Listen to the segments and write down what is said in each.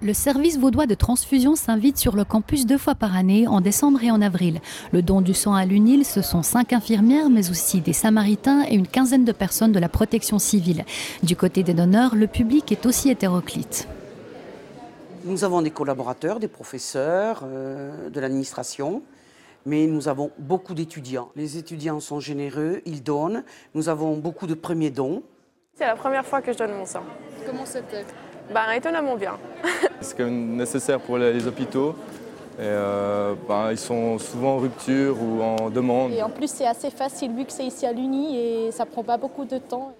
Le service vaudois de transfusion s'invite sur le campus deux fois par année, en décembre et en avril. Le don du sang à l'UNIL, ce sont cinq infirmières, mais aussi des samaritains et une quinzaine de personnes de la protection civile. Du côté des donneurs, le public est aussi hétéroclite. Nous avons des collaborateurs, des professeurs, euh, de l'administration, mais nous avons beaucoup d'étudiants. Les étudiants sont généreux, ils donnent. Nous avons beaucoup de premiers dons. C'est la première fois que je donne mon sang. Comment c'était Bah, étonnamment bien. C'est quand même nécessaire pour les hôpitaux. Et euh, ben, ils sont souvent en rupture ou en demande. Et en plus, c'est assez facile vu que c'est ici à l'Uni et ça prend pas beaucoup de temps.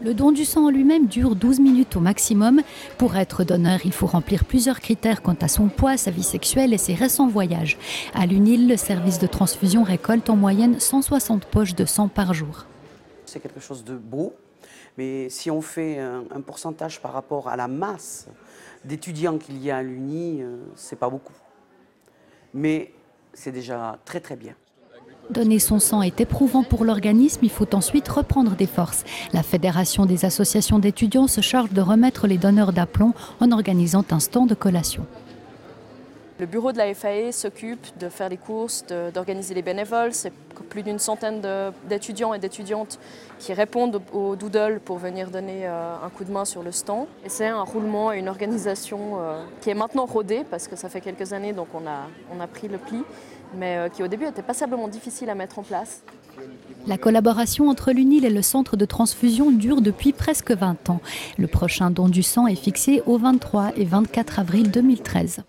Le don du sang en lui-même dure 12 minutes au maximum. Pour être donneur, il faut remplir plusieurs critères quant à son poids, sa vie sexuelle et ses récents voyages. À l'UNIL, le service de transfusion récolte en moyenne 160 poches de sang par jour. C'est quelque chose de beau, mais si on fait un, pourcentage par rapport à la masse d'étudiants qu'il y a à l'Uni, euh, c'est pas beaucoup. Mais c'est déjà très très bien. Donner son sang est éprouvant pour l'organisme, il faut ensuite reprendre des forces. La Fédération des associations d'étudiants se charge de remettre les donneurs d'aplomb en organisant un stand de collation. Le bureau de la FAE s'occupe de faire les courses, d'organiser les bénévoles. C'est plus d'une centaine d'étudiants et d'étudiantes qui répondent au, au doodle pour venir donner euh, un coup de main sur le stand. Et c'est un roulement et une organisation euh, qui est maintenant rodée parce que ça fait quelques années donc on a, on a pris le pli, mais euh, qui au début était passablement difficile à mettre en place. La collaboration entre l'UNIL et le centre de transfusion dure depuis presque 20 ans. Le prochain don du sang est fixé au 23 et 24 avril 2013.